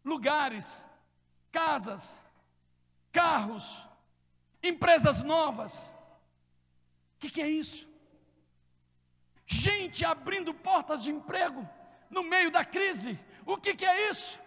lugares, casas, carros, empresas novas. O que, que é isso? Gente abrindo portas de emprego no meio da crise. O que, que é isso?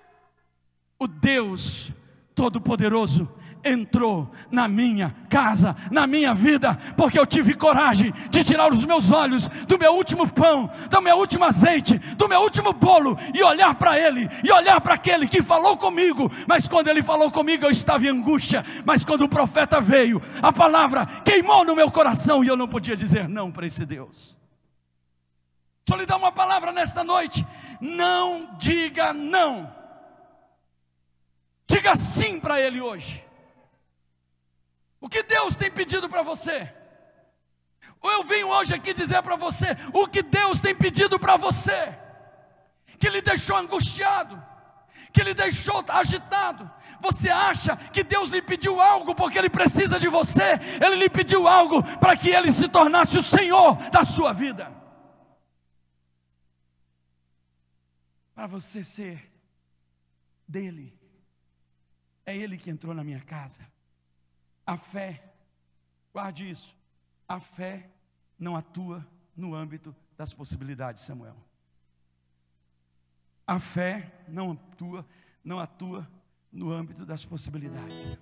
O Deus Todo-Poderoso entrou na minha casa, na minha vida, porque eu tive coragem de tirar os meus olhos do meu último pão, do meu último azeite, do meu último bolo e olhar para Ele, e olhar para aquele que falou comigo. Mas quando Ele falou comigo, eu estava em angústia. Mas quando o profeta veio, a palavra queimou no meu coração e eu não podia dizer não para esse Deus. Eu lhe dar uma palavra nesta noite. Não diga não. Diga sim para Ele hoje. O que Deus tem pedido para você? Eu venho hoje aqui dizer para você o que Deus tem pedido para você, que lhe deixou angustiado, que lhe deixou agitado. Você acha que Deus lhe pediu algo porque Ele precisa de você? Ele lhe pediu algo para que Ele se tornasse o Senhor da sua vida. Para você ser dele. É Ele que entrou na minha casa. A fé, guarde isso, a fé não atua no âmbito das possibilidades, Samuel. A fé não atua, não atua no âmbito das possibilidades.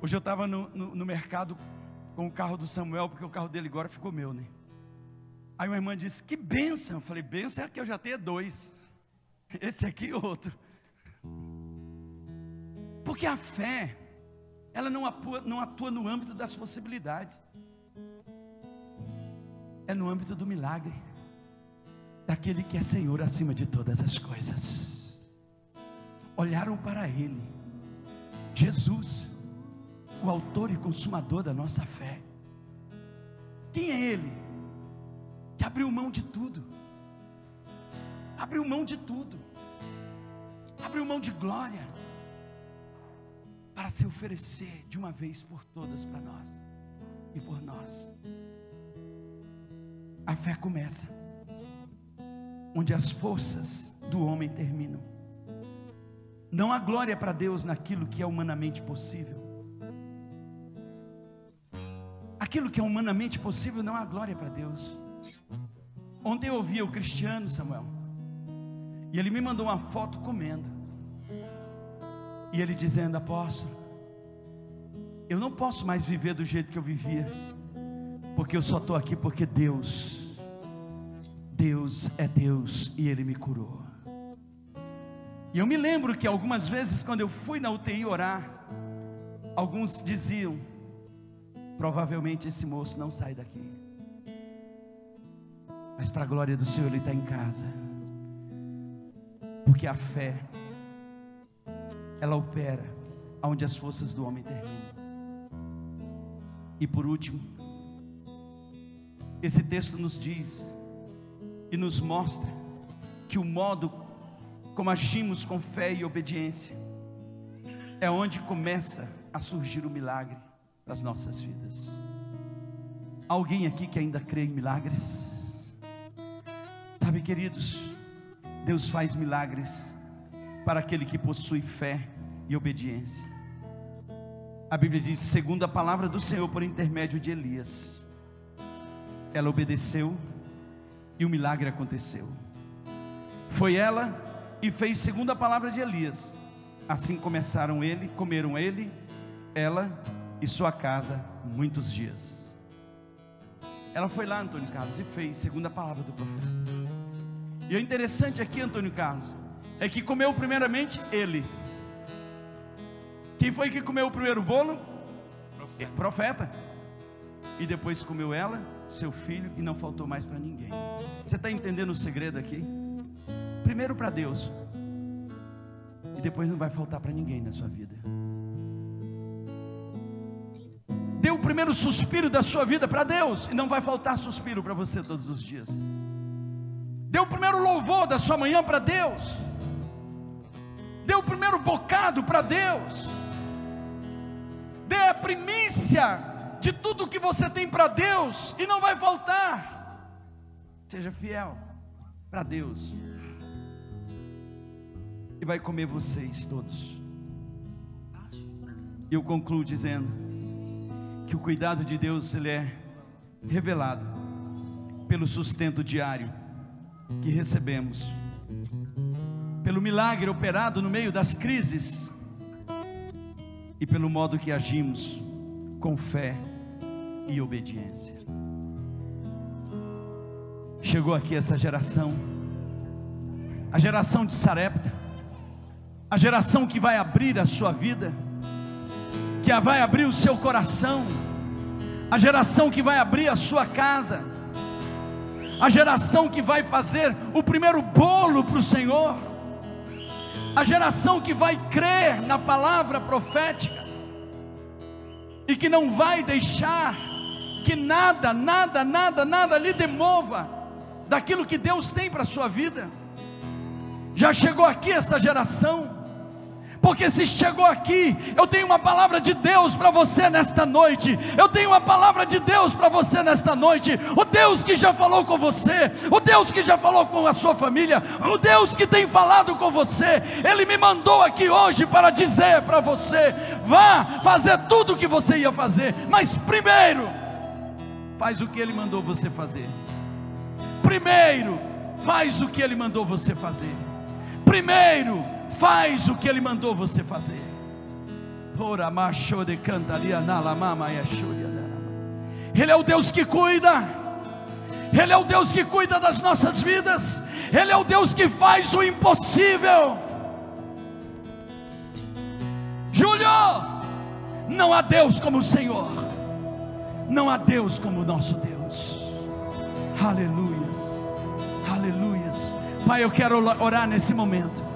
Hoje eu estava no, no, no, mercado com o carro do Samuel, porque o carro dele agora ficou meu, né? Aí uma irmã disse: Que benção! Eu falei: Benção é que eu já tenho dois, esse aqui e outro. Porque a fé, ela não atua, não atua no âmbito das possibilidades, é no âmbito do milagre, daquele que é Senhor acima de todas as coisas. Olharam para Ele, Jesus, o Autor e Consumador da nossa fé. Quem é Ele? Que abriu mão de tudo, abriu mão de tudo, abriu mão de glória, para se oferecer de uma vez por todas para nós e por nós. A fé começa onde as forças do homem terminam. Não há glória para Deus naquilo que é humanamente possível. Aquilo que é humanamente possível não há glória para Deus. Ontem eu ouvi o Cristiano Samuel, e ele me mandou uma foto comendo. E ele dizendo: Apóstolo, eu não posso mais viver do jeito que eu vivia, porque eu só estou aqui porque Deus, Deus é Deus e Ele me curou. E eu me lembro que algumas vezes, quando eu fui na UTI orar, alguns diziam: provavelmente esse moço não sai daqui, mas para a glória do Senhor, ele está em casa, porque a fé ela opera onde as forças do homem terminam. E por último, esse texto nos diz e nos mostra que o modo como agimos com fé e obediência é onde começa a surgir o milagre das nossas vidas. Alguém aqui que ainda crê em milagres? Sabe, queridos, Deus faz milagres para aquele que possui fé e obediência. A Bíblia diz, segundo a palavra do Senhor por intermédio de Elias, ela obedeceu e o milagre aconteceu. Foi ela e fez segundo a palavra de Elias. Assim começaram ele, comeram ele, ela e sua casa muitos dias. Ela foi lá, Antônio Carlos, e fez segundo a palavra do profeta. E o interessante aqui, Antônio Carlos, é que comeu primeiramente ele. Quem foi que comeu o primeiro bolo? Profeta. Profeta. E depois comeu ela, seu filho, e não faltou mais para ninguém. Você está entendendo o segredo aqui? Primeiro para Deus, e depois não vai faltar para ninguém na sua vida. Dê o primeiro suspiro da sua vida para Deus, e não vai faltar suspiro para você todos os dias. Dê o primeiro louvor da sua manhã para Deus. Dê o primeiro bocado para Deus. Dê a primícia de tudo que você tem para Deus e não vai faltar. Seja fiel para Deus. E vai comer vocês todos. Eu concluo dizendo que o cuidado de Deus ele é revelado pelo sustento diário que recebemos, pelo milagre operado no meio das crises e pelo modo que agimos com fé e obediência. Chegou aqui essa geração, a geração de Sarepta, a geração que vai abrir a sua vida, que vai abrir o seu coração, a geração que vai abrir a sua casa, a geração que vai fazer o primeiro bolo para o Senhor, a geração que vai crer na palavra profética e que não vai deixar que nada, nada, nada, nada lhe demova daquilo que Deus tem para a sua vida. Já chegou aqui esta geração porque se chegou aqui, eu tenho uma palavra de Deus para você nesta noite. Eu tenho uma palavra de Deus para você nesta noite. O Deus que já falou com você, o Deus que já falou com a sua família, o Deus que tem falado com você, Ele me mandou aqui hoje para dizer para você: vá fazer tudo o que você ia fazer, mas primeiro, faz o que Ele mandou você fazer. Primeiro, faz o que Ele mandou você fazer. Primeiro, faz o que Ele mandou você fazer. Ele é o Deus que cuida, Ele é o Deus que cuida das nossas vidas, Ele é o Deus que faz o impossível. Júlio, não há Deus como o Senhor, não há Deus como o nosso Deus. Aleluias, aleluias. Pai, eu quero orar nesse momento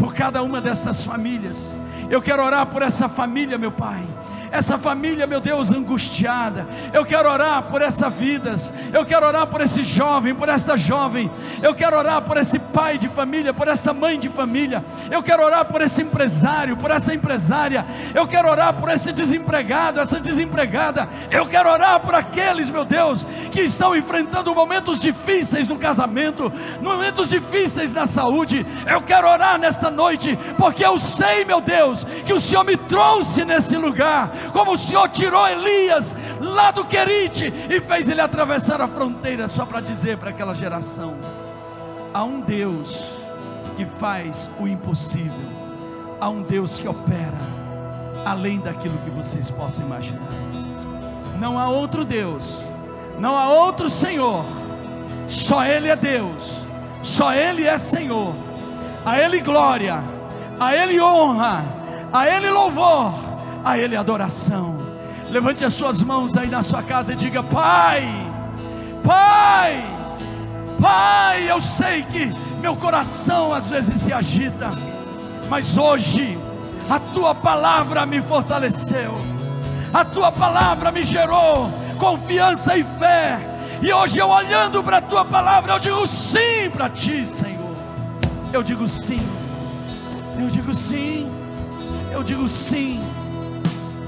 por cada uma dessas famílias. Eu quero orar por essa família, meu Pai essa família, meu Deus, angustiada. Eu quero orar por essas vidas. Eu quero orar por esse jovem, por esta jovem. Eu quero orar por esse pai de família, por esta mãe de família. Eu quero orar por esse empresário, por essa empresária. Eu quero orar por esse desempregado, essa desempregada. Eu quero orar por aqueles, meu Deus, que estão enfrentando momentos difíceis no casamento, momentos difíceis na saúde. Eu quero orar nesta noite, porque eu sei, meu Deus, que o Senhor me trouxe nesse lugar como o Senhor tirou Elias lá do Querite e fez ele atravessar a fronteira, só para dizer para aquela geração: há um Deus que faz o impossível, há um Deus que opera além daquilo que vocês possam imaginar. Não há outro Deus, não há outro Senhor, só Ele é Deus, só Ele é Senhor, a Ele glória, a Ele honra, a Ele louvor a Ele adoração. Levante as suas mãos aí na sua casa e diga: Pai, Pai, Pai, eu sei que meu coração às vezes se agita, mas hoje a tua palavra me fortaleceu, a tua palavra me gerou confiança e fé, e hoje eu olhando para a tua palavra, eu digo sim para ti, Senhor. Eu digo sim, eu digo sim. Eu digo sim.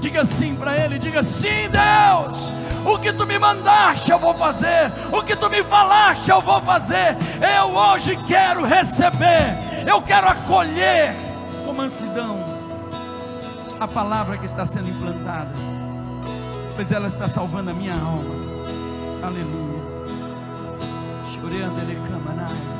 Diga sim para Ele, diga sim, Deus. O que tu me mandaste, eu vou fazer. O que tu me falaste, eu vou fazer. Eu hoje quero receber. Eu quero acolher com mansidão a palavra que está sendo implantada. Pois ela está salvando a minha alma. Aleluia. Chorando ele cama